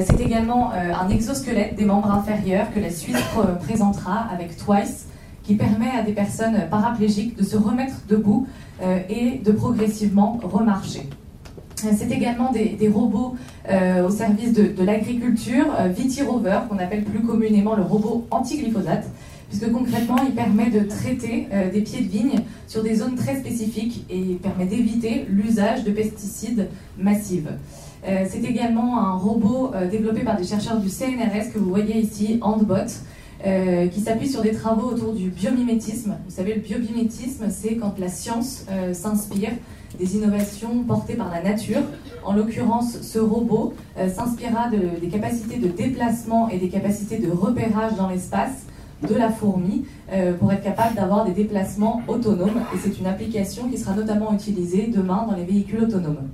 C'est également un exosquelette des membres inférieurs que la Suisse présentera avec Twice, qui permet à des personnes paraplégiques de se remettre debout et de progressivement remarcher. C'est également des, robots au service de, l'agriculture, Vitirover, qu'on appelle plus communément le robot anti-glyphosate, puisque concrètement, il permet de traiter euh, des pieds de vigne sur des zones très spécifiques et il permet d'éviter l'usage de pesticides massifs. Euh, c'est également un robot euh, développé par des chercheurs du CNRS que vous voyez ici, Handbot, qui s'appuie sur des travaux autour du biomimétisme. Vous savez, le biomimétisme, c'est quand la science s'inspire des innovations portées par la nature. En l'occurrence, ce robot s'inspirera des capacités de déplacement et des capacités de repérage dans l'espace de la fourmi euh, pour être capable d'avoir des déplacements autonomes. Et c'est une application qui sera notamment utilisée demain dans les véhicules autonomes.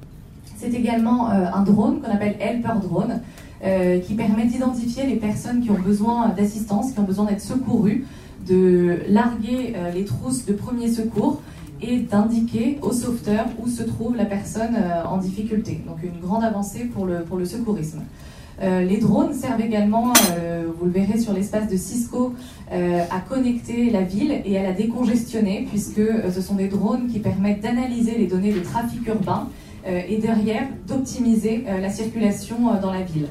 C'est également euh, un drone qu'on appelle Helper Drone, euh, qui permet d'identifier les personnes qui ont besoin d'assistance, qui ont besoin d'être secourues, de larguer les trousses de premier secours et d'indiquer au sauveteur où se trouve la personne en difficulté. Donc une grande avancée pour le, pour secourisme. Euh, les drones servent également, euh, vous le verrez sur l'espace de Cisco, euh, à connecter la ville et à la décongestionner, puisque ce sont des drones qui permettent d'analyser les données de trafic urbain et derrière d'optimiser la circulation dans la ville.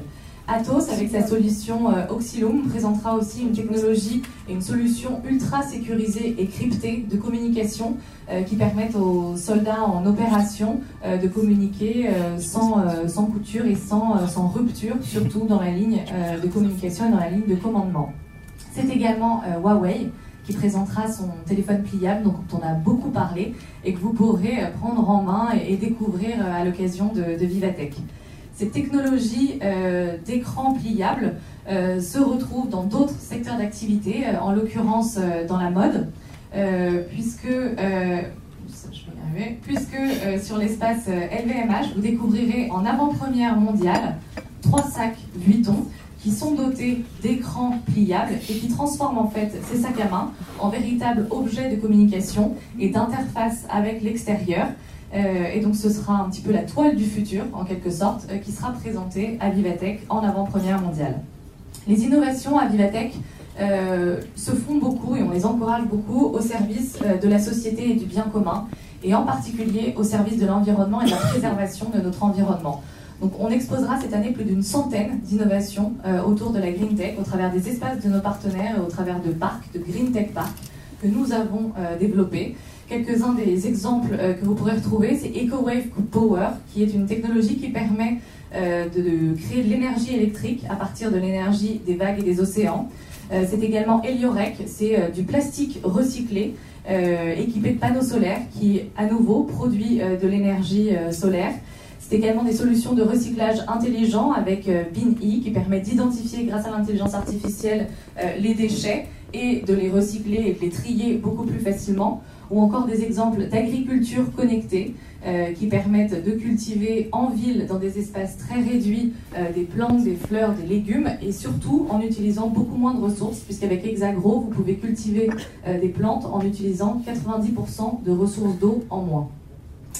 Atos, avec sa solution euh, Oxylum, présentera aussi une technologie et une solution ultra sécurisée et cryptée de communication euh, qui permettent aux soldats en opération euh, de communiquer sans, couture et sans rupture, surtout dans la ligne de communication et dans la ligne de commandement. C'est également Huawei qui présentera son téléphone pliable dont on a beaucoup parlé et que vous pourrez prendre en main et, découvrir à l'occasion de, Vivatech. Ces technologies euh, d'écran pliable euh, se retrouvent dans d'autres secteurs d'activité, euh, en l'occurrence dans la mode, puisque, puisque sur l'espace LVMH, vous découvrirez en avant-première mondiale trois sacs Vuitton qui sont dotés d'écrans pliables et qui transforment en fait ces sacs à main en véritables objets de communication et d'interface avec l'extérieur euh, et donc ce sera un petit peu la toile du futur, en quelque sorte, euh, qui sera présentée à Vivatech en avant-première mondiale. Les innovations à Vivatech euh, se font beaucoup et on les encourage beaucoup au service de la société et du bien commun, et en particulier au service de l'environnement et de la préservation de notre environnement. Donc on exposera cette année plus d'une centaine d'innovations autour de la Green Tech au travers des espaces de nos partenaires et au travers de parcs, de Green Tech Park que nous avons développés. Quelques-uns des exemples euh, que vous pourrez retrouver, c'est EcoWave Power, qui est une technologie qui permet euh, de, créer de l'énergie électrique à partir de l'énergie des vagues et des océans. Euh, c'est également Heliorec, c'est du plastique recyclé équipé de panneaux solaires qui, à nouveau, produit de l'énergie solaire. C'est également des solutions de recyclage intelligent avec BinE qui permet d'identifier grâce à l'intelligence artificielle les déchets et de les recycler et de les trier beaucoup plus facilement ou encore des exemples d'agriculture connectée euh, qui permettent de cultiver en ville, dans des espaces très réduits, euh, des plantes, des fleurs, des légumes, et surtout en utilisant beaucoup moins de ressources, puisqu'avec Hexagro, vous pouvez cultiver euh, des plantes en utilisant 90% de ressources d'eau en moins.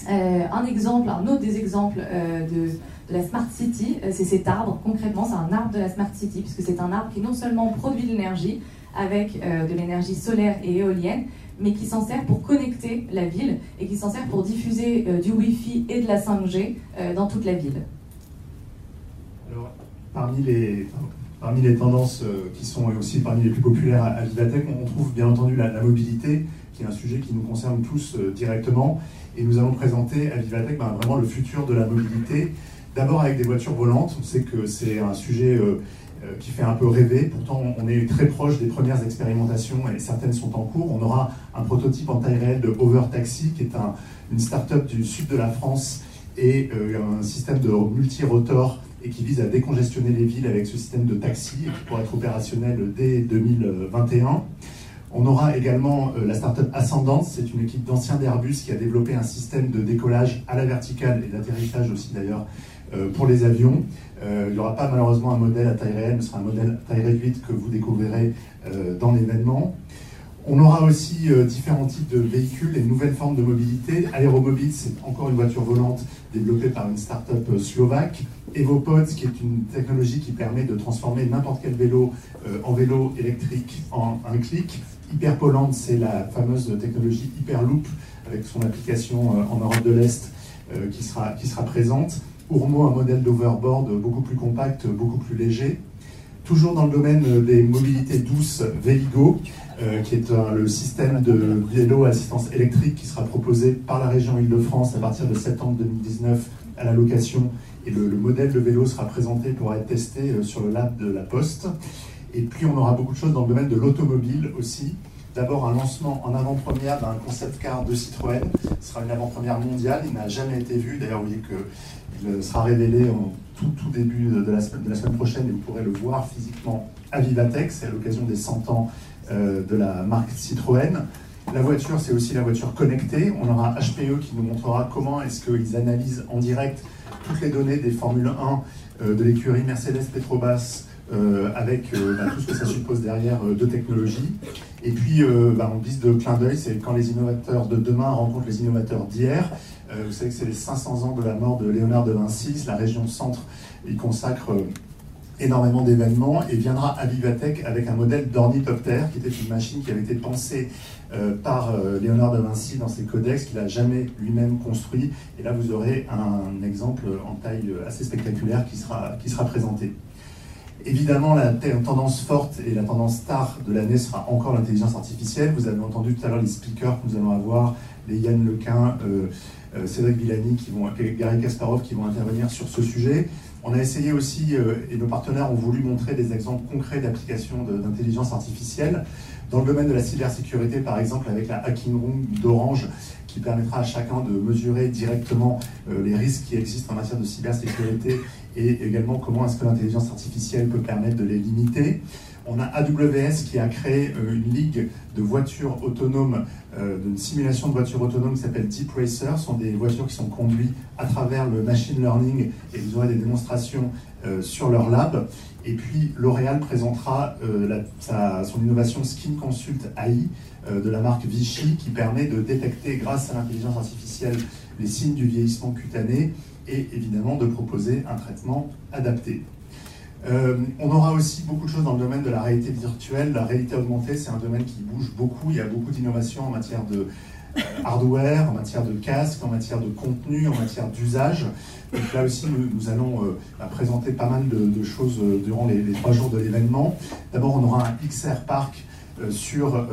Un exemple, un autre des exemples de, de la Smart City, c'est cet arbre. Concrètement, c'est un arbre de la Smart City, puisque c'est un arbre qui non seulement produit de l'énergie, avec de l'énergie solaire et éolienne, mais qui s'en sert pour connecter la ville et qui s'en sert pour diffuser euh, du Wi-Fi et de la 5G euh, dans toute la ville. Parmi les, tendances euh, qui sont aussi parmi les plus populaires à, Vivatech, on trouve bien entendu la, mobilité, qui est un sujet qui nous concerne tous directement. Et nous allons présenter à Vivatech ben, vraiment le futur de la mobilité. D'abord avec des voitures volantes. On sait que c'est un sujet euh, qui fait un peu rêver. Pourtant, on est très proche des premières expérimentations et certaines sont en cours. On aura un prototype en taille réelle de Over Taxi, qui est un, une start-up du sud de la France et euh, un système de multi-rotor et qui vise à décongestionner les villes avec ce système de taxi et qui pourra être opérationnel dès 2021. On aura également euh, la start-up Ascendance, c'est une équipe d'anciens d'Airbus qui a développé un système de décollage à la verticale et d'atterrissage aussi d'ailleurs pour les avions. Euh, il n'y aura pas malheureusement un modèle à taille réelle, mais ce sera un modèle à taille réduite que vous découvrirez euh, dans l'événement. On aura aussi euh, différents types de véhicules et nouvelles formes de mobilité. Aéromobile, c'est encore une voiture volante développée par une start-up slovaque. EvoPods, qui est une technologie qui permet de transformer n'importe quel vélo en vélo électrique en un clic. Hyperpoland, c'est la fameuse technologie Hyperloop avec son application en Europe de l'Est qui, sera, qui sera présente. Ourmo, un modèle d'overboard beaucoup plus compact, beaucoup plus léger. Toujours dans le domaine des mobilités douces, Véligo, euh, qui est le système de vélo à assistance électrique qui sera proposé par la région Île-de-France à partir de septembre 2019 à la location. Et le, modèle de vélo sera présenté pour être testé euh, sur le lab de la Poste. Et puis on aura beaucoup de choses dans le domaine de l'automobile aussi. D'abord un lancement en avant-première d'un concept car de Citroën. Ce sera une avant-première mondiale, il n'a jamais été vu. D'ailleurs, vous voyez qu'il sera révélé en tout, tout début de la, de la, semaine, prochaine et vous pourrez le voir physiquement à Vivatech. C'est à l'occasion des 100 ans euh, de la marque Citroën. La voiture, c'est aussi la voiture connectée. On aura HPE qui nous montrera comment est-ce qu'ils analysent en direct toutes les données des Formule 1 euh, de l'écurie Mercedes Petrobras euh, avec bah, tout ce que ça suppose derrière de technologie. Et puis, bah, on glisse de clin d'œil, c'est quand les innovateurs de demain rencontrent les innovateurs d'hier. vous savez que c'est les 500 ans de la mort de Léonard de Vinci, la région centre y consacre énormément d'événements et viendra à Vivatech avec un modèle d'ornithoptère qui était une machine qui avait été pensée euh, par euh, Léonard de Vinci dans ses codex qu'il n'a jamais lui-même construit. Et là, vous aurez un exemple en taille assez spectaculaire qui sera, qui sera présenté. Évidemment, la tendance forte et la tendance star de l'année sera encore l'intelligence artificielle. Vous avez entendu tout à l'heure les speakers que nous allons avoir, les Yann Lequin, euh, Cédric Villani, qui vont, Gary Kasparov, qui vont intervenir sur ce sujet. On a essayé aussi, euh, et nos partenaires ont voulu montrer des exemples concrets d'application d'intelligence artificielle. Dans le domaine de la cybersécurité, par exemple, avec la Hacking Room d'Orange, qui permettra à chacun de mesurer directement euh, les risques qui existent en matière de cybersécurité et également comment est-ce que l'intelligence artificielle peut permettre de les limiter. On a AWS qui a créé euh, une ligue de voitures autonomes, d'une simulation de voitures autonomes qui s'appelle Deep Racer. Ce sont des voitures qui sont conduites à travers le machine learning et vous aurez des démonstrations euh, sur leur lab. Et puis L'Oréal présentera euh, son innovation Skin Consult AI euh, de la marque Vichy qui permet de détecter grâce à l'intelligence artificielle les signes du vieillissement cutané et évidemment de proposer un traitement adapté. on aura aussi beaucoup de choses dans le domaine de la réalité virtuelle. La réalité augmentée, c'est un domaine qui bouge beaucoup. Il y a beaucoup d'innovations en matière de hardware, en matière de casque, en matière de contenu, en matière d'usage. Donc là aussi, nous, allons euh, bah, présenter pas mal de, choses euh, durant les, trois jours de l'événement. D'abord, on aura un XR Park euh, sur,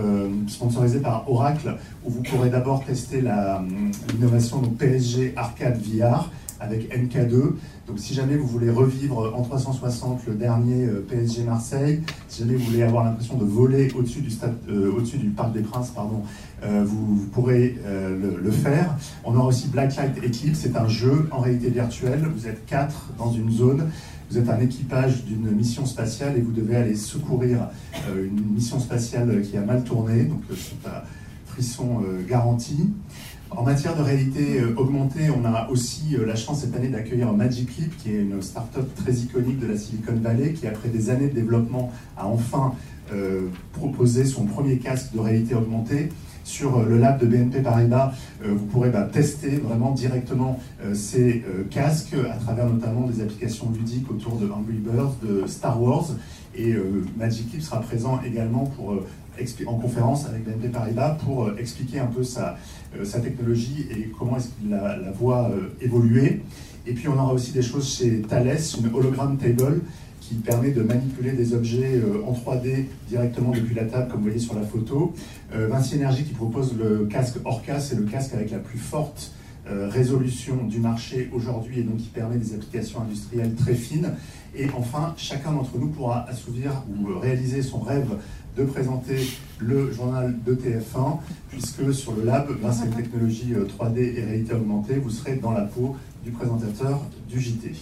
sponsorisé par Oracle, où vous pourrez d'abord tester l'innovation PSG Arcade VR avec MK2. Donc si jamais vous voulez revivre en 360 le dernier euh, PSG Marseille, si jamais vous voulez avoir l'impression de voler au-dessus du, euh, Parc des Princes, pardon, euh, vous, pourrez le, faire. On aura aussi Blacklight Eclipse, c'est un jeu en réalité virtuelle. Vous êtes quatre dans une zone. Vous êtes un équipage d'une mission spatiale et vous devez aller secourir une mission spatiale qui a mal tourné. Donc c'est un frisson garanti. En matière de réalité euh, augmentée, on a aussi euh, la chance cette année d'accueillir Magic Leap, qui est une start-up très iconique de la Silicon Valley, qui après des années de développement a enfin euh, proposé son premier casque de réalité augmentée. Sur le lab de BNP Paribas, vous pourrez bah, tester vraiment directement ces casques à travers notamment des applications ludiques autour de Angry Birds, de Star Wars. Et Magic Leap sera présent également pour en conférence avec BNP Paribas pour expliquer un peu sa, euh, sa technologie et comment est-ce la, la, voit euh, évoluer. Et puis on aura aussi des choses chez Thales, une hologram table qui permet de manipuler des objets euh, en 3D directement depuis la table, comme vous voyez sur la photo. Vinci Energy qui propose le casque Orca, c'est le casque avec la plus forte résolution du marché aujourd'hui et donc qui permet des applications industrielles très fines. Et enfin, chacun d'entre nous pourra assouvir ou réaliser son rêve de présenter le journal de TF1, puisque sur le lab, grâce à une technologie 3D euh, et réalité augmentée, vous serez dans la peau du présentateur du JT.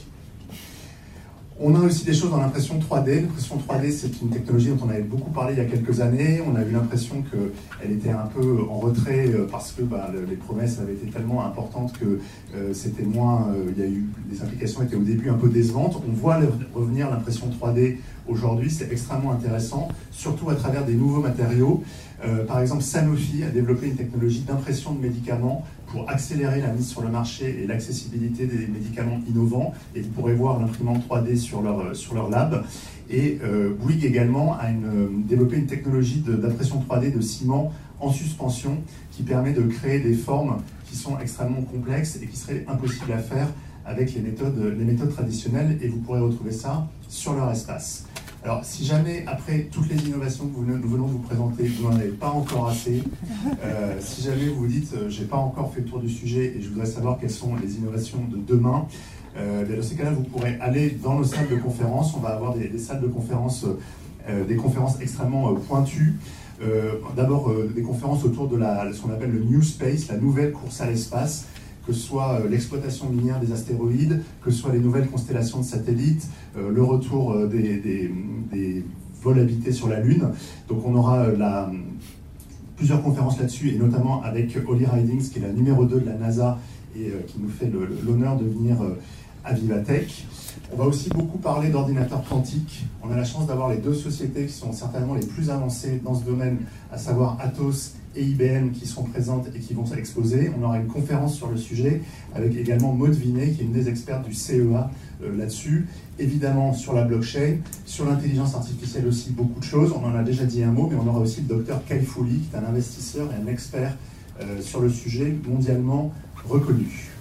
On a aussi des choses dans l'impression 3D. L'impression 3D, c'est une technologie dont on avait beaucoup parlé il y a quelques années. On a eu l'impression qu'elle était un peu en retrait euh, parce que bah, les promesses avaient été tellement importantes que euh, c'était moins. il y a eu, les applications étaient au début un peu décevantes. On voit revenir l'impression 3D aujourd'hui, c'est extrêmement intéressant, surtout à travers des nouveaux matériaux. Euh, par exemple, Sanofi a développé une technologie d'impression de médicaments pour accélérer la mise sur le marché et l'accessibilité des médicaments innovants. Et vous pourrez voir l'imprimante 3D sur leur, sur leur lab. Et Bouygues également a une, développé une technologie d'impression 3D de ciment en suspension qui permet de créer des formes qui sont extrêmement complexes et qui seraient impossibles à faire avec les méthodes, les méthodes traditionnelles et vous pourrez retrouver ça sur leur espace. Alors, si jamais, après toutes les innovations que nous venons de vous présenter, vous n'en avez pas encore assez, euh, si jamais vous vous dites, euh, j'ai pas encore fait le tour du sujet et je voudrais savoir quelles sont les innovations de demain, euh, dans ces cas-là, vous pourrez aller dans nos salles de conférence. On va avoir des, salles de conférence, des conférences extrêmement pointues. D'abord, des conférences autour de la, ce qu'on appelle le New Space, la nouvelle course à l'espace que ce soit euh, l'exploitation minière des astéroïdes, que ce soit les nouvelles constellations de satellites, euh, le retour euh, des, vols habités sur la Lune. Donc on aura plusieurs conférences là-dessus, et notamment avec Holly Ridings, qui est la numéro 2 de la NASA et qui nous fait l'honneur de venir à Vivatech. On va aussi beaucoup parler d'ordinateurs quantiques. On a la chance d'avoir les deux sociétés qui sont certainement les plus avancées dans ce domaine, à savoir Atos et IBM qui sont présentes et qui vont s'exposer. On aura une conférence sur le sujet avec également Maud Vinet, qui est une des expertes du CEA euh, là-dessus. Évidemment sur la blockchain, sur l'intelligence artificielle aussi, beaucoup de choses. On en a déjà dit un mot, mais on aura aussi le docteur Kai Fouli, qui est un investisseur et un expert euh, sur le sujet mondialement reconnu.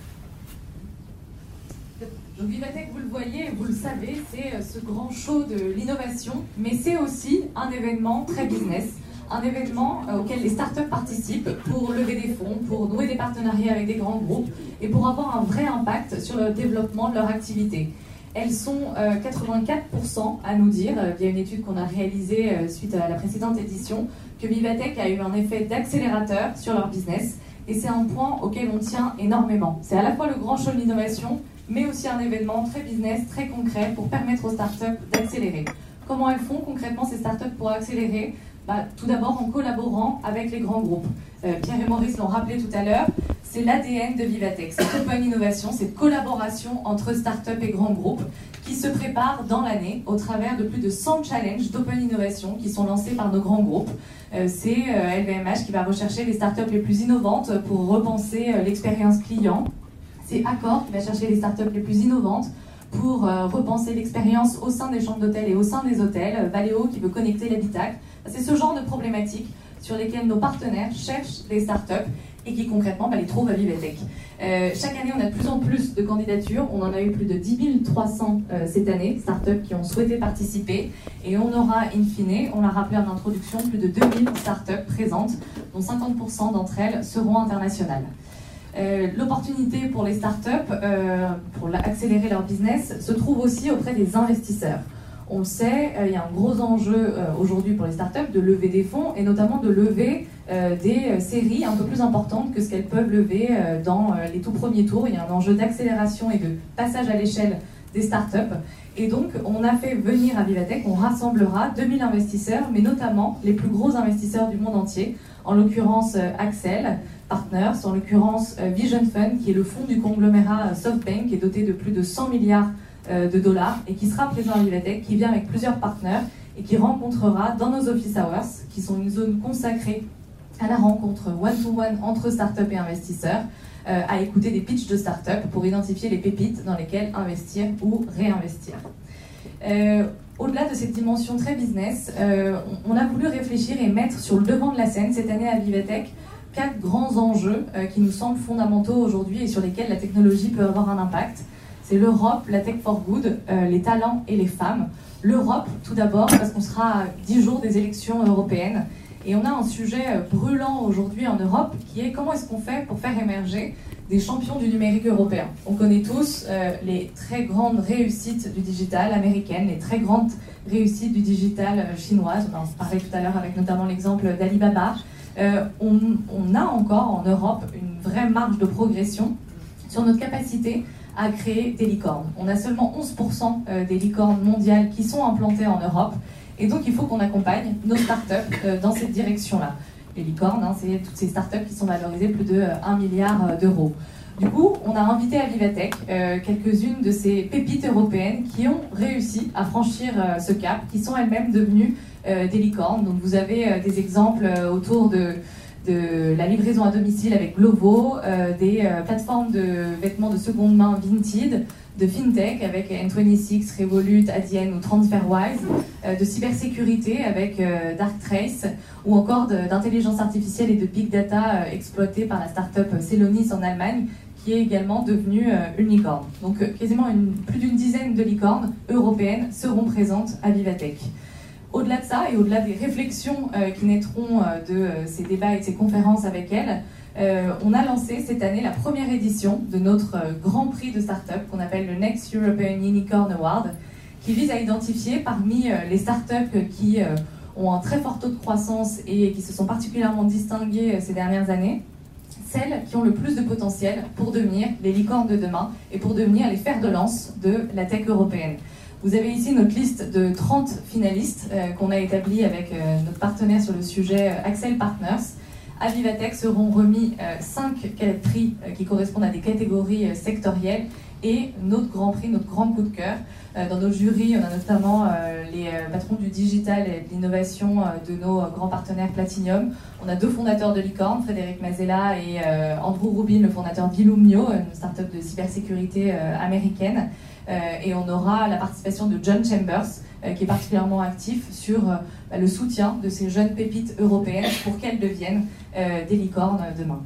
Donc Vivatech, vous le voyez, vous le savez, c'est euh, ce grand show de l'innovation, mais c'est aussi un événement très business, un événement euh, auquel les startups participent pour lever des fonds, pour nouer des partenariats avec des grands groupes et pour avoir un vrai impact sur le développement de leur activité. Elles sont 84% euh, à nous dire, via une étude qu'on a réalisée suite à la précédente édition, que Vivatech a eu un effet d'accélérateur sur leur business. Et c'est un point auquel on tient énormément. C'est à la fois le grand show de l'innovation, mais aussi un événement très business, très concret pour permettre aux startups d'accélérer. Comment elles font concrètement ces startups pour accélérer? Bah, Tout d'abord en collaborant avec les grands groupes. Euh, Pierre et Maurice l'ont rappelé tout à l'heure, c'est l'ADN de Vivatech, c'est open innovation, cette collaboration entre startups et grands groupes qui se prépare dans l'année au travers de plus de 100 challenges d'open innovation qui sont lancés par nos grands groupes. Euh, c'est LVMH euh, qui va rechercher les startups les plus innovantes pour repenser l'expérience client c'est Accor qui va chercher les startups les plus innovantes pour euh, repenser l'expérience au sein des chambres d'hôtel et au sein des hôtels. Valeo qui veut connecter l'habitacle. C'est ce genre de problématiques sur lesquelles nos partenaires cherchent des startups et qui concrètement bah, les trouvent à Vivatech. Euh, chaque année, on a de plus en plus de candidatures. On en a eu plus de 10 300 euh, cette année, startups qui ont souhaité participer. Et on aura, in fine, on l'a rappelé en introduction, plus de 2000 startups présentes, dont 50% d'entre elles seront internationales. Euh, l'opportunité pour les startups, euh, pour accélérer leur business, se trouve aussi auprès des investisseurs. On le sait, euh, il y a un gros enjeu aujourd'hui pour les startups de lever des fonds et notamment de lever des séries un peu plus importantes que ce qu'elles peuvent lever dans les tout premiers tours. Il y a un enjeu d'accélération et de passage à l'échelle des startups. Et donc, on a fait venir à Vivatech, on rassemblera 2000 investisseurs, mais notamment les plus gros investisseurs du monde entier, en l'occurrence Axel, partners, en l'occurrence euh, Vision Fund, qui est le fonds du conglomérat euh, SoftBank, qui est doté de plus de 100 milliards euh, de dollars et qui sera présent à Vivatech, qui vient avec plusieurs partenaires et qui rencontrera dans nos office hours, qui sont une zone consacrée à la rencontre one-to-one entre startups et investisseurs, à écouter des pitchs de startups pour identifier les pépites dans lesquelles investir ou réinvestir. Au-delà de cette dimension très business, on, a voulu réfléchir et mettre sur le devant de la scène cette année à Vivatech quatre grands enjeux euh, qui nous semblent fondamentaux aujourd'hui et sur lesquels la technologie peut avoir un impact. C'est l'Europe, la tech for good, euh, les talents et les femmes. L'Europe, tout d'abord, parce qu'on sera à 10 jours des élections européennes. Et on a un sujet euh, brûlant aujourd'hui en Europe qui est comment est-ce qu'on fait pour faire émerger des champions du numérique européen. On connaît tous les très grandes réussites du digital américaine, les très grandes réussites du digital chinoise. On en parlait tout à l'heure avec notamment l'exemple d'Alibaba. Euh, on, a encore en Europe une vraie marge de progression sur notre capacité à créer des licornes. On a seulement 11% euh, des licornes mondiales qui sont implantées en Europe. Et donc, il faut qu'on accompagne nos startups euh, dans cette direction-là. Les licornes, hein, c'est toutes ces startups qui sont valorisées plus de 1 milliard d'euros. Du coup, on a invité à Vivatech quelques-unes de ces pépites européennes qui ont réussi à franchir ce cap, qui sont elles-mêmes devenues euh, des licornes. Donc vous avez euh, des exemples euh, autour de de la livraison à domicile avec Glovo, des plateformes de vêtements de seconde main Vinted, de fintech avec N26, Revolut, Adyen ou TransferWise, de cybersécurité avec Darktrace ou encore d'intelligence artificielle et de big data exploitée par la start-up Celonis en Allemagne qui est également devenue une licorne. Donc quasiment plus d'une dizaine de licornes européennes seront présentes à Vivatech. Au-delà de ça et au-delà des réflexions euh, qui naîtront euh, de euh, ces débats et de ces conférences avec elle, on a lancé cette année la première édition de notre grand prix de start-up qu'on appelle le Next European Unicorn Award, qui vise à identifier parmi les start-up qui ont un très fort taux de croissance et qui se sont particulièrement distinguées ces dernières années, celles qui ont le plus de potentiel pour devenir les licornes de demain et pour devenir les fers de lance de la tech européenne. Vous avez ici notre liste de 30 finalistes euh, qu'on a établie avec euh, notre partenaire sur le sujet euh, Axel Partners. À Vivatech seront remis 5 prix qui correspondent à des catégories sectorielles et notre grand prix, notre grand coup de cœur. Dans nos jurys, on a notamment les patrons du digital et de l'innovation de nos grands partenaires Platinum. On a deux fondateurs de Licorne, Frédéric Mazella et Andrew Rubin, le fondateur d'Illumio, une startup de cybersécurité américaine. Euh, et on aura la participation de John Chambers, euh, qui est particulièrement actif sur euh, bah, le soutien de ces jeunes pépites européennes pour qu'elles deviennent des licornes demain.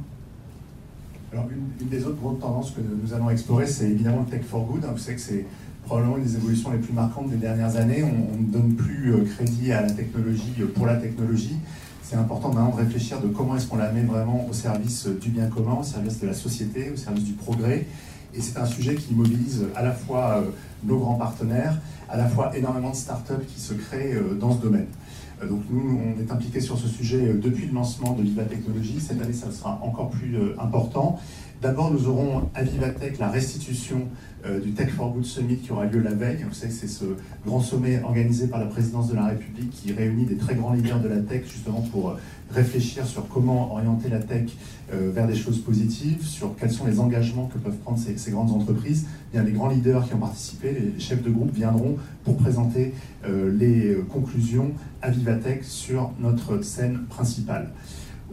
Alors, une, des autres grandes tendances que nous allons explorer, c'est évidemment le Tech for Good. Hein. Vous savez que c'est probablement une des évolutions les plus marquantes des dernières années. On, ne donne plus crédit à la technologie pour la technologie. C'est important maintenant de réfléchir de comment est-ce qu'on la met vraiment au service du bien commun, au service de la société, au service du progrès. Et c'est un sujet qui mobilise à la fois euh, nos grands partenaires, à la fois énormément de startups qui se créent euh, dans ce domaine. Euh, donc nous, on est impliqués sur ce sujet depuis le lancement de Viva Technologies. Cette année, ça sera encore plus important. D'abord, nous aurons à Vivatech la restitution du Tech for Good Summit qui aura lieu la veille. Vous savez que c'est ce grand sommet organisé par la présidence de la République qui réunit des très grands leaders de la tech justement pour réfléchir sur comment orienter la tech euh, vers des choses positives, sur quels sont les engagements que peuvent prendre ces, grandes entreprises. Bien, les grands leaders qui ont participé, les chefs de groupe viendront pour présenter euh, les euh, conclusions à Vivatech sur notre scène principale.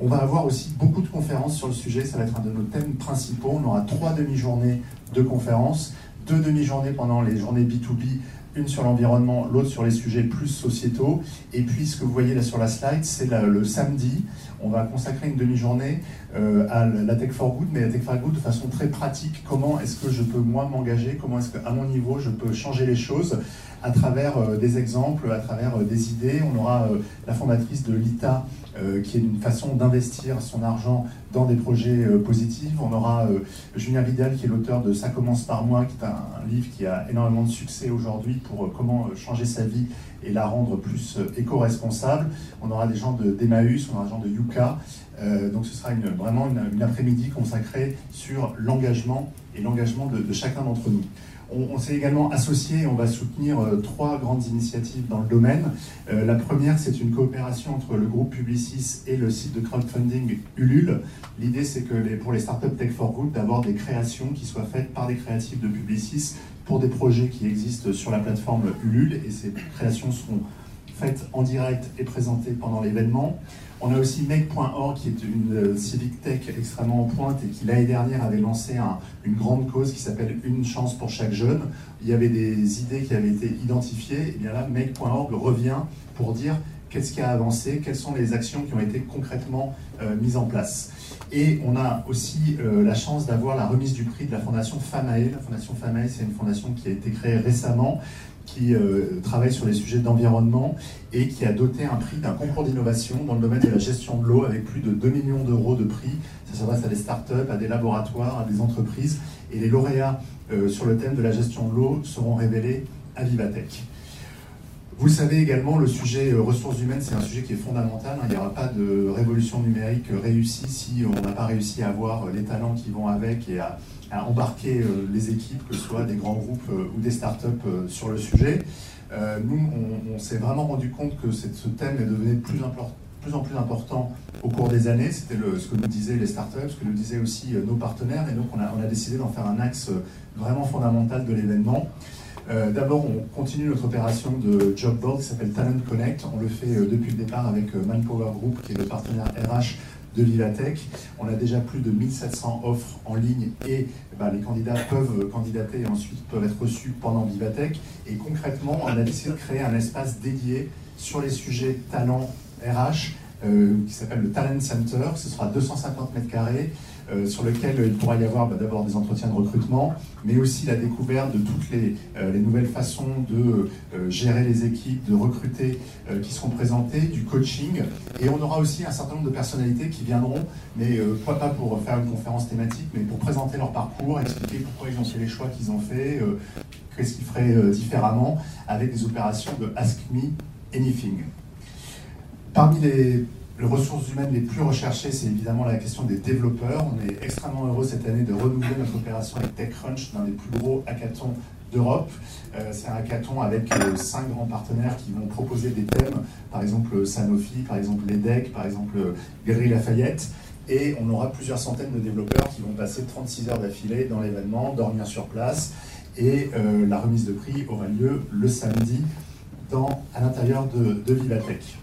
On va avoir aussi beaucoup de conférences sur le sujet, ça va être un de nos thèmes principaux. On aura trois demi-journées de conférences, deux demi-journées pendant les journées B2B une sur l'environnement, l'autre sur les sujets plus sociétaux. Et puis ce que vous voyez là sur la slide, c'est le samedi. On va consacrer une demi-journée euh, à la Tech for Good, mais la Tech for Good de façon très pratique. Comment est-ce que je peux moi m'engager? Comment est-ce qu'à mon niveau je peux changer les choses? À travers euh, des exemples, à travers euh, des idées. On aura la fondatrice de l'ITA qui est une façon d'investir son argent dans des projets positifs. On aura Julien Vidal qui est l'auteur de Ça commence par moi, qui est un, livre qui a énormément de succès aujourd'hui pour comment changer sa vie et la rendre plus éco-responsable. On aura des gens d'Emmaüs, on aura des gens de Yuka. donc ce sera vraiment une, après-midi consacrée sur l'engagement et l'engagement de, chacun d'entre nous. On, s'est également associé et on va soutenir euh, trois grandes initiatives dans le domaine. Euh, la première, c'est une coopération entre le groupe Publicis et le site de crowdfunding Ulule. L'idée, c'est que pour les startups Tech for Good, d'avoir des créations qui soient faites par des créatifs de Publicis pour des projets qui existent sur la plateforme Ulule. Et ces créations seront faites en direct et présentées pendant l'événement. On a aussi Make.org qui est une euh, civic tech extrêmement en pointe et qui l'année dernière avait lancé une grande cause qui s'appelle Une chance pour chaque jeune. Il y avait des idées qui avaient été identifiées. Et bien là, Make.org revient pour dire qu'est-ce qui a avancé, quelles sont les actions qui ont été concrètement euh, mises en place. Et on a aussi euh, la chance d'avoir la remise du prix de la fondation FAMAE. La fondation FAMAE, c'est une fondation qui a été créée récemment qui euh, travaille sur les sujets d'environnement et qui a doté un prix d'un concours d'innovation dans le domaine de la gestion de l'eau avec plus de 2 millions d'euros de prix. Ça s'adresse à des startups, à des laboratoires, à des entreprises. Et les lauréats euh, sur le thème de la gestion de l'eau seront révélés à Vivatech. Vous savez également, le sujet euh, ressources humaines, c'est un sujet qui est fondamental. Il n'y aura pas de révolution numérique réussie si on n'a pas réussi à avoir les talents qui vont avec et à à embarquer euh, les équipes, que ce soit des grands groupes euh, ou des startups, euh, sur le sujet. nous, on, s'est vraiment rendu compte que ce thème est devenu de plus, plus en plus important au cours des années. C'était ce que nous disaient les startups, ce que nous disaient aussi nos partenaires. Et donc, on a, on a décidé d'en faire un axe vraiment fondamental de l'événement. D'abord, on continue notre opération de job board qui s'appelle Talent Connect. On le fait depuis le départ avec Manpower Group, qui est le partenaire RH de Vivatech. On a déjà plus de 1700 offres en ligne et bah, les candidats peuvent candidater et ensuite peuvent être reçus pendant Vivatech. Et concrètement, on a décidé de créer un espace dédié sur les sujets talent RH euh, qui s'appelle le Talent Center. Ce sera 250 mètres carrés euh, sur lequel il pourra y avoir bah, d'abord des entretiens de recrutement, mais aussi la découverte de toutes les, euh, nouvelles façons de gérer les équipes, de recruter qui seront présentées, du coaching. Et on aura aussi un certain nombre de personnalités qui viendront, mais quoi pas pour faire une conférence thématique, mais pour présenter leur parcours, expliquer pourquoi ils ont fait les choix qu'ils ont fait, qu'est-ce qu'ils feraient différemment, avec des opérations de Ask Me Anything. Parmi les, ressources humaines les plus recherchées, c'est évidemment la question des développeurs. On est extrêmement heureux cette année de renouveler notre opération avec TechCrunch, l'un des plus gros hackathons d'Europe. Euh, c'est un hackathon avec euh, cinq grands partenaires qui vont proposer des thèmes, par exemple Sanofi, par exemple l'EDEC, par exemple Galerie Lafayette. Et on aura plusieurs centaines de développeurs qui vont passer 36 heures d'affilée dans l'événement, dormir sur place. Et euh, la remise de prix aura lieu le samedi à l'intérieur de, de Vivatech.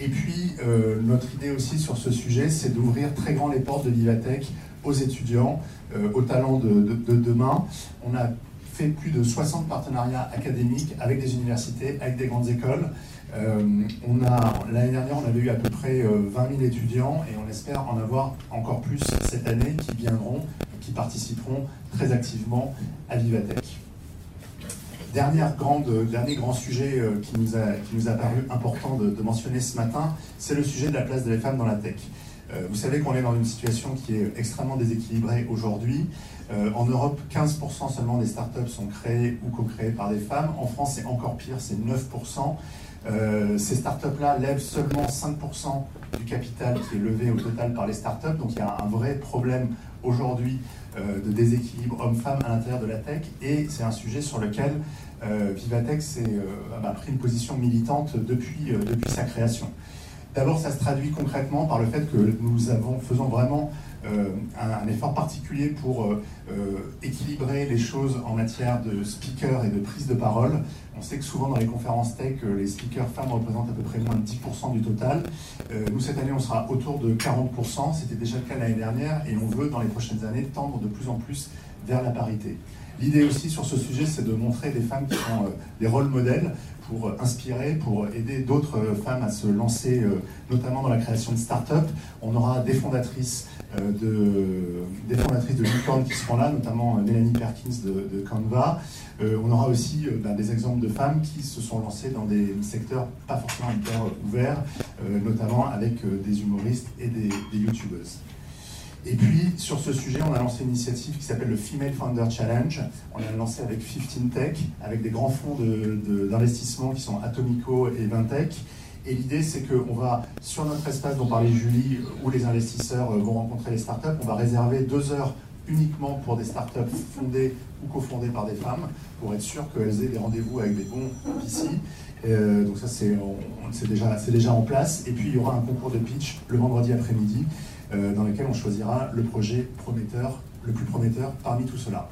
Et puis, euh, notre idée aussi sur ce sujet, c'est d'ouvrir très grand les portes de Vivatech aux étudiants, euh, aux talents de, demain. On a fait plus de 60 partenariats académiques avec des universités, avec des grandes écoles. Euh, l'année dernière, on avait eu à peu près 20 000 étudiants et on espère en avoir encore plus cette année qui viendront qui participeront très activement à Vivatech. Dernière grande, dernier grand sujet euh, qui nous, a, qui nous a paru important de, mentionner ce matin, c'est le sujet de la place des femmes dans la tech. Euh, vous savez qu'on est dans une situation qui est extrêmement déséquilibrée aujourd'hui. Euh, en Europe, 15% seulement des startups sont créées ou co-créées par des femmes. En France, c'est encore pire, c'est 9%. ces startups-là lèvent seulement 5% du capital qui est levé au total par les startups. Donc il y a un vrai problème aujourd'hui euh, de déséquilibre homme-femme à l'intérieur de la tech. Et c'est un sujet sur lequel euh, Vivatech euh, a pris une position militante depuis sa création. D'abord, ça se traduit concrètement par le fait que nous faisons vraiment euh, un, effort particulier pour euh, euh, équilibrer les choses en matière de speakers et de prise de parole. On sait que souvent dans les conférences tech, les speakers femmes représentent à peu près moins de 10% du total. nous, cette année, on sera autour de 40%. C'était déjà le cas l'année dernière et on veut, dans les prochaines années, tendre de plus en plus vers la parité. L'idée aussi sur ce sujet, c'est de montrer des femmes qui sont des rôles modèles pour inspirer, pour aider d'autres femmes à se lancer, notamment dans la création de start-up. On aura des fondatrices euh, de, des fondatrices de Licorne qui seront là, notamment euh, Mélanie Perkins de, Canva. Euh, on aura aussi ben, des exemples de femmes qui se sont lancées dans des secteurs pas forcément hyper ouverts, notamment avec des humoristes et des, youtubeuses. Et puis, sur ce sujet, on a lancé une initiative qui s'appelle le Female Founder Challenge. On a lancé avec 15 Tech, avec des grands fonds d'investissement qui sont Atomico et Vintech. Et l'idée, c'est qu'on va, sur notre espace dont parlait Julie, où les investisseurs euh, vont rencontrer les startups, on va réserver deux heures uniquement pour des startups fondées ou cofondées par des femmes, pour être sûr qu'elles aient des rendez-vous avec des bons VC. Euh, donc ça, c'est déjà en place. Et puis, il y aura un concours de pitch le vendredi après-midi, euh, dans lequel on choisira le projet prometteur, le plus prometteur parmi tout cela.